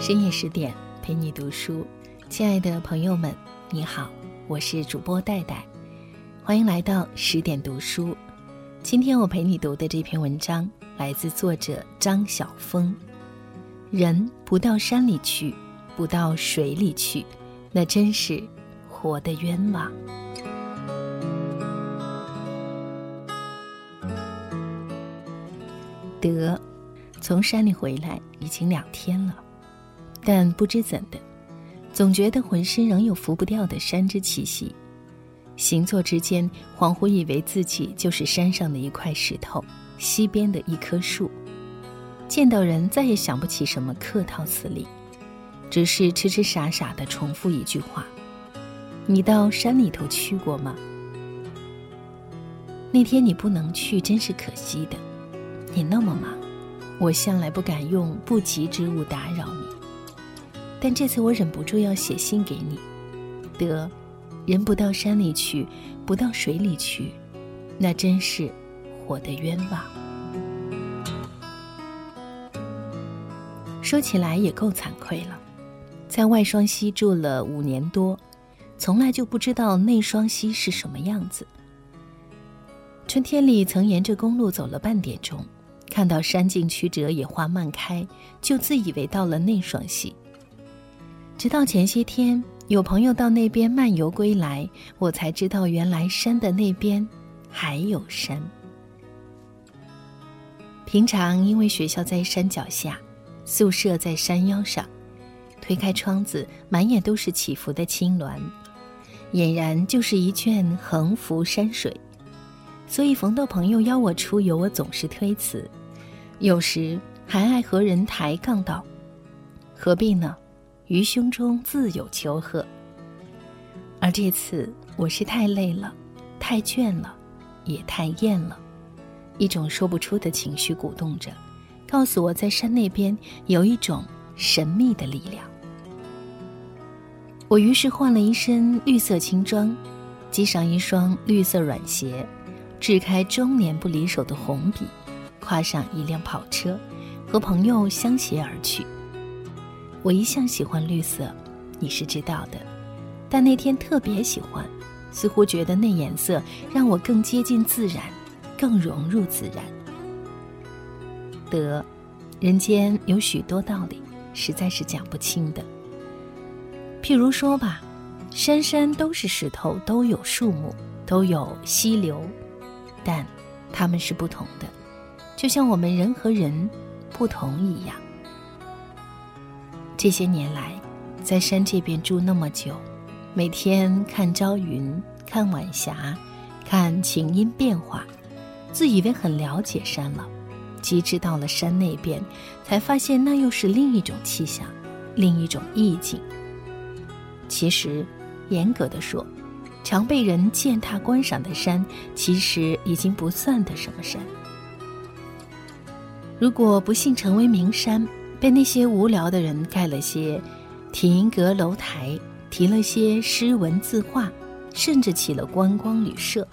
深夜十点陪你读书，亲爱的朋友们，你好，我是主播戴戴，欢迎来到十点读书。今天我陪你读的这篇文章来自作者张晓峰。人不到山里去，不到水里去，那真是活得冤枉。得，从山里回来已经两天了。但不知怎的，总觉得浑身仍有拂不掉的山之气息。行坐之间，恍惚以为自己就是山上的一块石头，溪边的一棵树。见到人，再也想不起什么客套词礼，只是痴痴傻傻的重复一句话：“你到山里头去过吗？”那天你不能去，真是可惜的。你那么忙，我向来不敢用不吉之物打扰你。但这次我忍不住要写信给你，得，人不到山里去，不到水里去，那真是活的冤枉。说起来也够惭愧了，在外双溪住了五年多，从来就不知道内双溪是什么样子。春天里曾沿着公路走了半点钟，看到山径曲折，野花漫开，就自以为到了内双溪。直到前些天有朋友到那边漫游归来，我才知道原来山的那边还有山。平常因为学校在山脚下，宿舍在山腰上，推开窗子，满眼都是起伏的青峦，俨然就是一卷横幅山水。所以逢到朋友邀我出游，我总是推辞，有时还爱和人抬杠道：“何必呢？”于胸中自有丘壑。而这次我是太累了，太倦了，也太厌了，一种说不出的情绪鼓动着，告诉我在山那边有一种神秘的力量。我于是换了一身绿色轻装，系上一双绿色软鞋，掷开终年不离手的红笔，跨上一辆跑车，和朋友相携而去。我一向喜欢绿色，你是知道的，但那天特别喜欢，似乎觉得那颜色让我更接近自然，更融入自然。得，人间有许多道理，实在是讲不清的。譬如说吧，山山都是石头，都有树木，都有溪流，但它们是不同的，就像我们人和人不同一样。这些年来，在山这边住那么久，每天看朝云，看晚霞，看晴阴变化，自以为很了解山了。及至到了山那边，才发现那又是另一种气象，另一种意境。其实，严格的说，常被人践踏观赏的山，其实已经不算得什么山。如果不幸成为名山，被那些无聊的人盖了些亭阁楼台，题了些诗文字画，甚至起了观光旅社。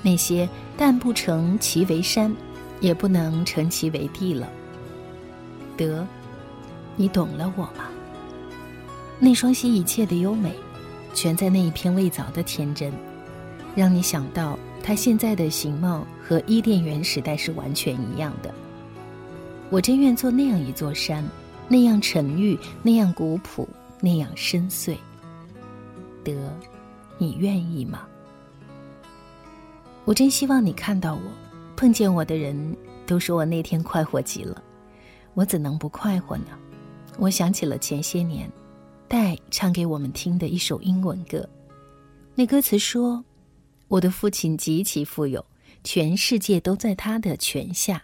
那些但不成其为山，也不能成其为地了。得，你懂了我吗？那双溪一切的优美，全在那一片未凿的天真，让你想到它现在的形貌和伊甸园时代是完全一样的。我真愿做那样一座山，那样沉郁，那样古朴，那样深邃。得，你愿意吗？我真希望你看到我，碰见我的人都说我那天快活极了，我怎能不快活呢？我想起了前些年，戴唱给我们听的一首英文歌，那歌词说：“我的父亲极其富有，全世界都在他的权下。”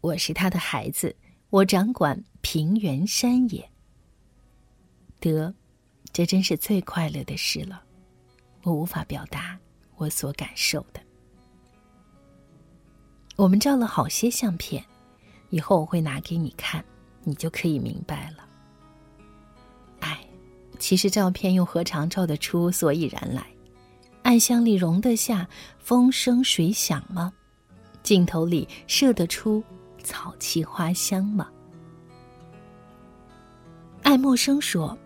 我是他的孩子，我掌管平原山野。得，这真是最快乐的事了，我无法表达我所感受的。我们照了好些相片，以后我会拿给你看，你就可以明白了。哎，其实照片又何尝照得出所以然来？暗箱里容得下风声水响吗？镜头里摄得出？草气花香吗？爱默生说：“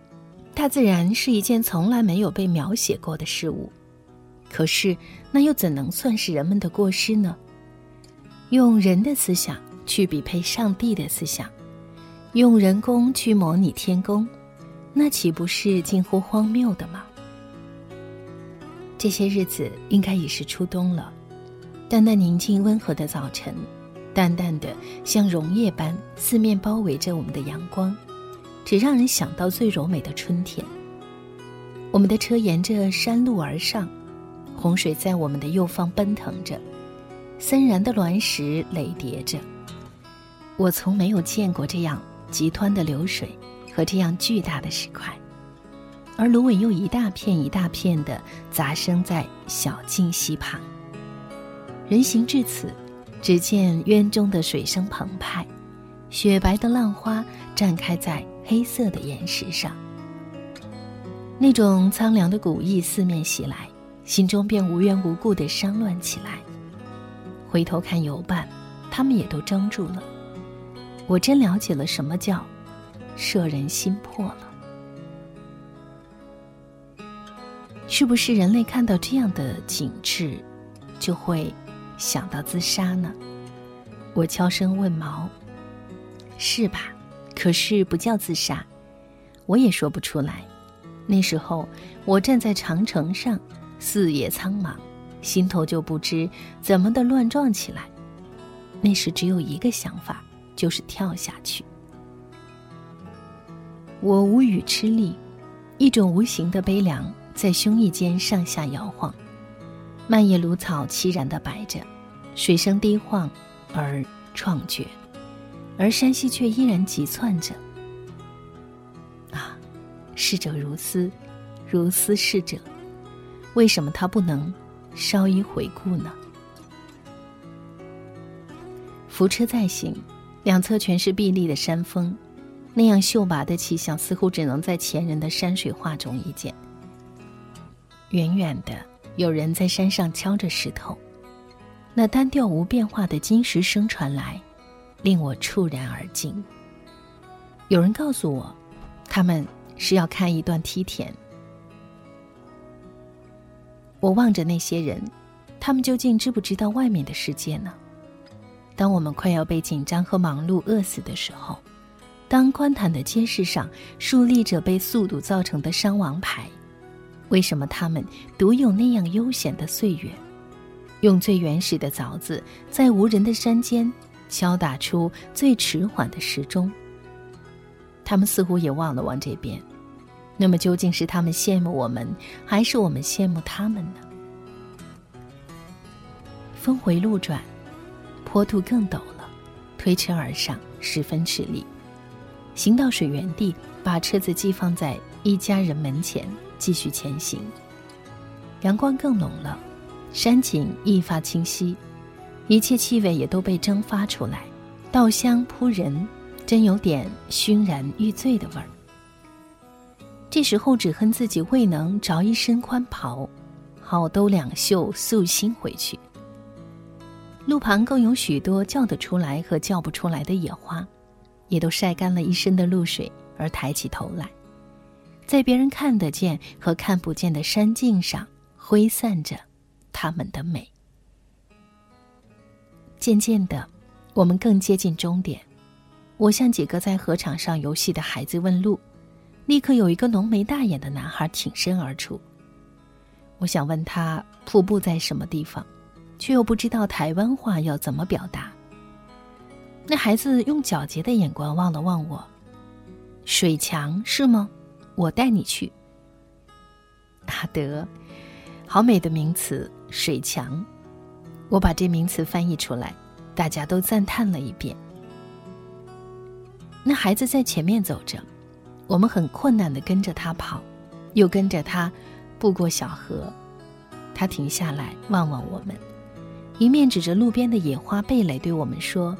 大自然是一件从来没有被描写过的事物。”可是，那又怎能算是人们的过失呢？用人的思想去匹配上帝的思想，用人工去模拟天宫，那岂不是近乎荒谬的吗？这些日子应该已是初冬了，但那宁静温和的早晨，淡淡的像溶液般四面包围着我们的阳光，只让人想到最柔美的春天。我们的车沿着山路而上。洪水在我们的右方奔腾着，森然的卵石垒叠着。我从没有见过这样急湍的流水和这样巨大的石块，而芦苇又一大片一大片的杂生在小径溪旁。人行至此，只见渊中的水声澎湃，雪白的浪花绽开在黑色的岩石上。那种苍凉的古意四面袭来。心中便无缘无故的伤乱起来。回头看游伴，他们也都怔住了。我真了解了什么叫摄人心魄了。是不是人类看到这样的景致，就会想到自杀呢？我悄声问毛：“是吧？可是不叫自杀，我也说不出来。那时候我站在长城上。”四野苍茫，心头就不知怎么的乱撞起来。那时只有一个想法，就是跳下去。我无语吃力，一种无形的悲凉在胸臆间上下摇晃。漫叶芦草凄然的摆着，水声低晃而怆绝，而山溪却依然急窜着。啊，逝者如斯，如斯逝者。为什么他不能稍一回顾呢？扶车再行，两侧全是碧绿的山峰，那样秀拔的气象似乎只能在前人的山水画中一见。远远的有人在山上敲着石头，那单调无变化的金石声传来，令我触然而惊。有人告诉我，他们是要看一段梯田。我望着那些人，他们究竟知不知道外面的世界呢？当我们快要被紧张和忙碌饿死的时候，当宽坦的街市上竖立着被速度造成的伤亡牌，为什么他们独有那样悠闲的岁月，用最原始的凿子在无人的山间敲打出最迟缓的时钟？他们似乎也望了望这边。那么究竟是他们羡慕我们，还是我们羡慕他们呢？峰回路转，坡度更陡了，推车而上十分吃力。行到水源地，把车子寄放在一家人门前，继续前行。阳光更浓了，山景愈发清晰，一切气味也都被蒸发出来，稻香扑人，真有点熏然欲醉的味儿。这时候只恨自己未能着一身宽袍，好兜两袖素心回去。路旁更有许多叫得出来和叫不出来的野花，也都晒干了一身的露水而抬起头来，在别人看得见和看不见的山径上挥散着它们的美。渐渐的，我们更接近终点。我向几个在河场上游戏的孩子问路。立刻有一个浓眉大眼的男孩挺身而出。我想问他瀑布在什么地方，却又不知道台湾话要怎么表达。那孩子用皎洁的眼光望了望我，水墙是吗？我带你去。阿德，好美的名词，水墙。我把这名词翻译出来，大家都赞叹了一遍。那孩子在前面走着。我们很困难地跟着他跑，又跟着他步过小河。他停下来望望我们，一面指着路边的野花蓓蕾对我们说：“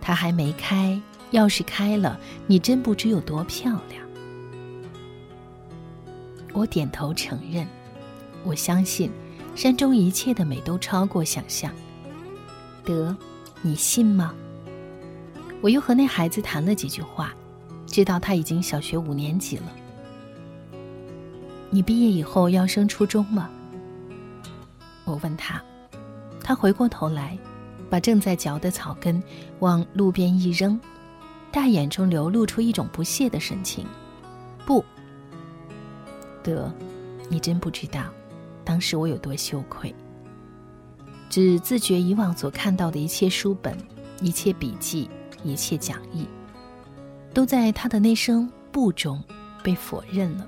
它还没开，要是开了，你真不知有多漂亮。”我点头承认，我相信山中一切的美都超过想象。得，你信吗？我又和那孩子谈了几句话。知道他已经小学五年级了。你毕业以后要升初中吗？我问他，他回过头来，把正在嚼的草根往路边一扔，大眼中流露出一种不屑的神情。得，你真不知道，当时我有多羞愧。只自觉以往所看到的一切书本、一切笔记、一切讲义，都在他的那声“不”中被否认了。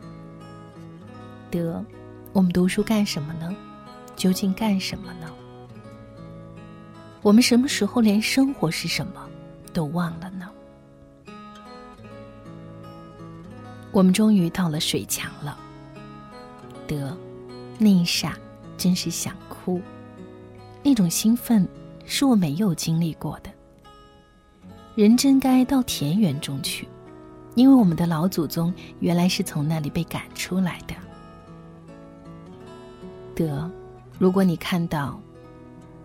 得，我们读书干什么呢？究竟干什么呢？我们什么时候连生活是什么都忘了呢？我们终于到了水墙了。得，那一霎，真是想哭。那种兴奋，是我没有经历过的。人真该到田园中去，因为我们的老祖宗原来是从那里被赶出来的。得，如果你看到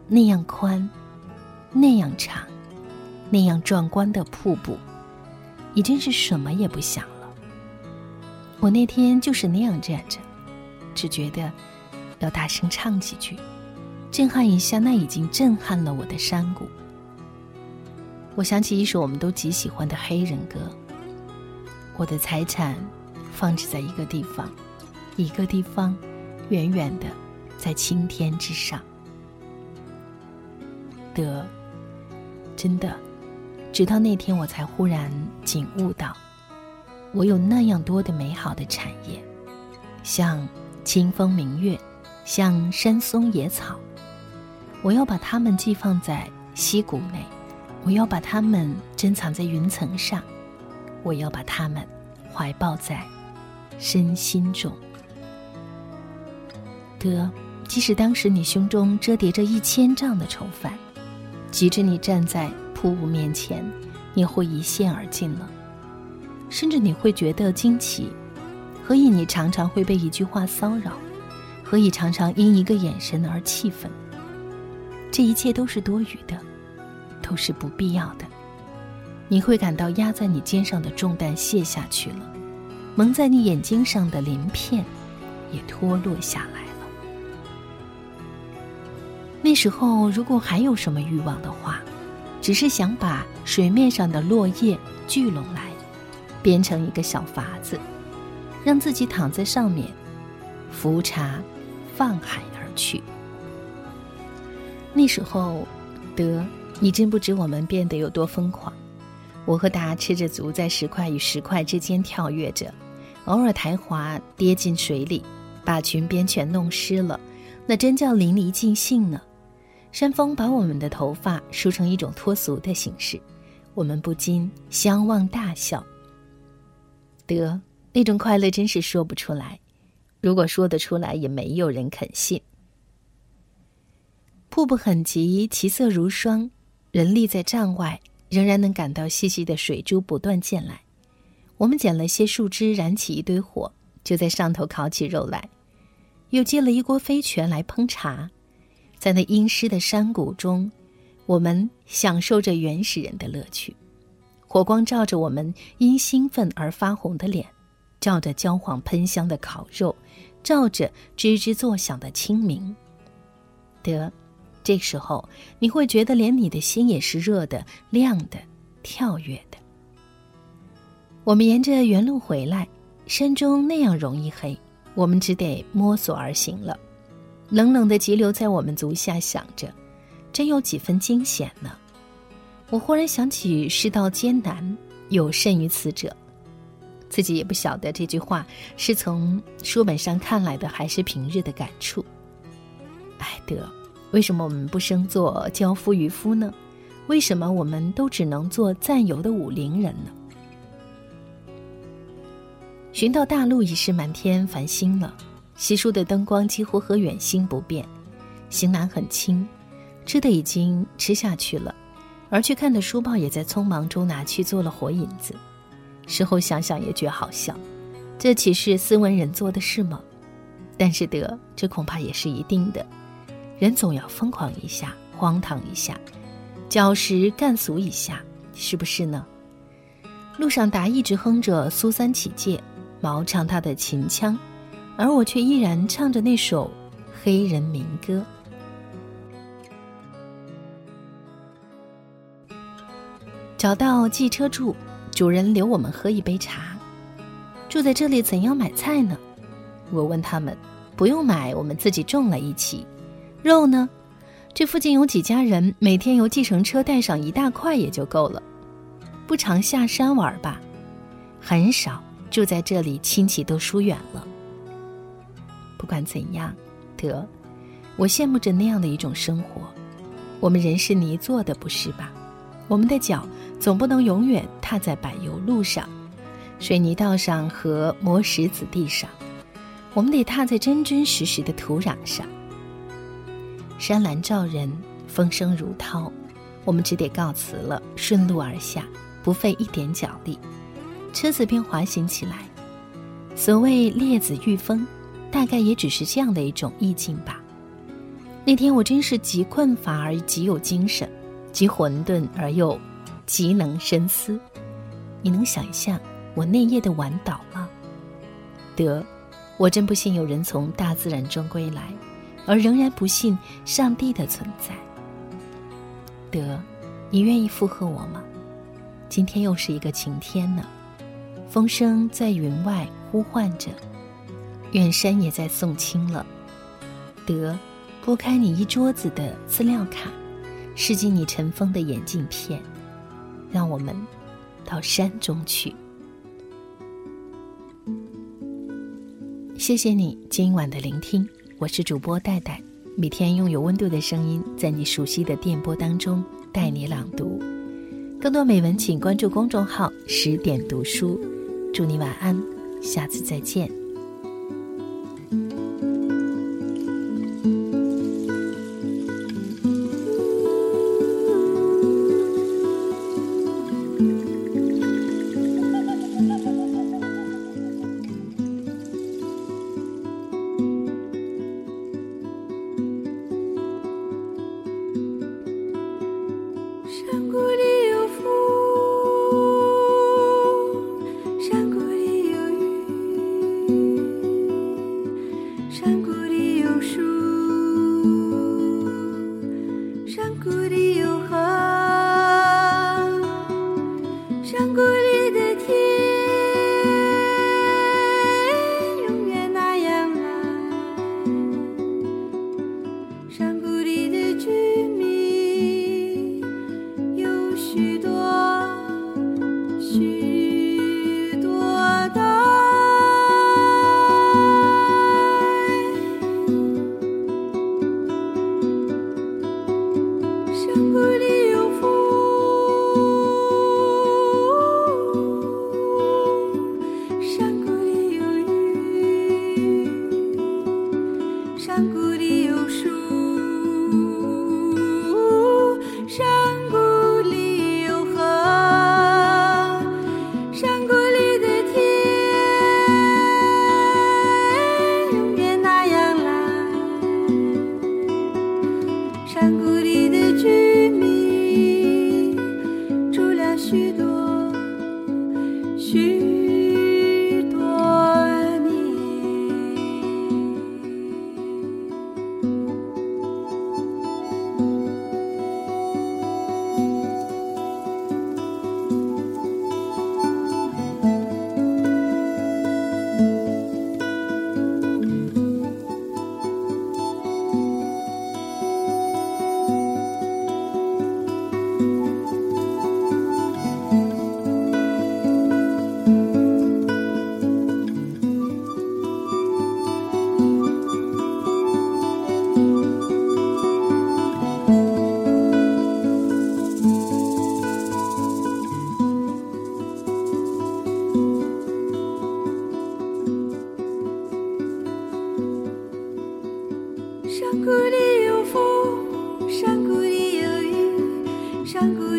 那样宽、那样长、那样壮观的瀑布，已经是什么也不想了。我那天就是那样站着，只觉得要大声唱几句，震撼一下那已经震撼了我的山谷。我想起一首我们都极喜欢的黑人歌：“我的财产放置在一个地方，一个地方，远远的。”在青天之上，的，真的，直到那天我才忽然景悟到，我有那样多的美好的产业，像清风明月，像山松野草，我要把它们寄放在溪谷内，我要把它们珍藏在云层上，我要把它们怀抱在身心中，得。即使当时你胸中折叠着一千丈的愁烦，即使你站在瀑布面前，你会一泻而尽了。甚至你会觉得惊奇：何以你常常会被一句话骚扰？何以常常因一个眼神而气愤？这一切都是多余的，都是不必要的。你会感到压在你肩上的重担卸下去了，蒙在你眼睛上的鳞片也脱落下来了。那时候，如果还有什么欲望的话，只是想把水面上的落叶聚拢来，编成一个小筏子，让自己躺在上面，浮茶放海而去。那时候，得你真不知我们变得有多疯狂。我和达吃着足在石块与石块之间跳跃着，偶尔抬滑跌进水里，把裙边全弄湿了，那真叫淋漓尽兴呢。山风把我们的头发梳成一种脱俗的形式，我们不禁相望大笑。得，那种快乐真是说不出来，如果说得出来，也没有人肯信。瀑布很急，其色如霜，人立在帐外，仍然能感到细细的水珠不断溅来。我们捡了些树枝，燃起一堆火，就在上头烤起肉来，又接了一锅飞泉来烹茶。在那阴湿的山谷中，我们享受着原始人的乐趣。火光照着我们因兴奋而发红的脸，照着焦黄喷香的烤肉，照着吱吱作响的清明。得，这时候你会觉得连你的心也是热的、亮的、跳跃的。我们沿着原路回来，山中那样容易黑，我们只得摸索而行了。冷冷的急流在我们足下响着，真有几分惊险呢。我忽然想起世道艰难，有甚于此者。自己也不晓得这句话是从书本上看来的，还是平日的感触。哎，得，为什么我们不生做教夫渔夫呢？为什么我们都只能做暂游的武陵人呢？寻到大陆已是满天繁星了。稀疏的灯光几乎和远星不变，行囊很轻，吃的已经吃下去了，而去看的书报也在匆忙中拿去做了火引子。事后想想也觉好笑，这岂是斯文人做的事吗？但是得，这恐怕也是一定的，人总要疯狂一下，荒唐一下，矫实干俗一下，是不是呢？路上达一直哼着《苏三起解》，毛唱他的秦腔，而我却依然唱着那首黑人民歌。找到寄车处，主人留我们喝一杯茶。住在这里怎样买菜呢？我问他们，不用买，我们自己种了一起。肉呢？这附近有几家人，每天由计程车带上一大块也就够了。不常下山玩吧？很少。住在这里，亲戚都疏远了。不管怎样，得，我羡慕着那样的一种生活。我们人是泥做的，不是吧？我们的脚总不能永远踏在柏油路上、水泥道上和磨石子地上，我们得踏在真真实实的土壤上。山岚照人，风声如涛，我们只得告辞了，顺路而下，不费一点脚力，车子便滑行起来。所谓列子御风，大概也只是这样的一种意境吧。那天我真是极困乏而极有精神，极混沌而又极能深思。你能想象我那夜的晚倒了？得，我真不信有人从大自然中归来。而仍然不信上帝的存在。得，你愿意附和我吗？今天又是一个晴天呢，风声在云外呼唤着，远山也在送亲了。得，拨开你一桌子的资料卡，拾进你尘封的眼镜片，让我们到山中去。谢谢你今晚的聆听。我是主播戴戴，每天用有温度的声音，在你熟悉的电波当中带你朗读。更多美文，请关注公众号“十点读书”。祝你晚安，下次再见。山谷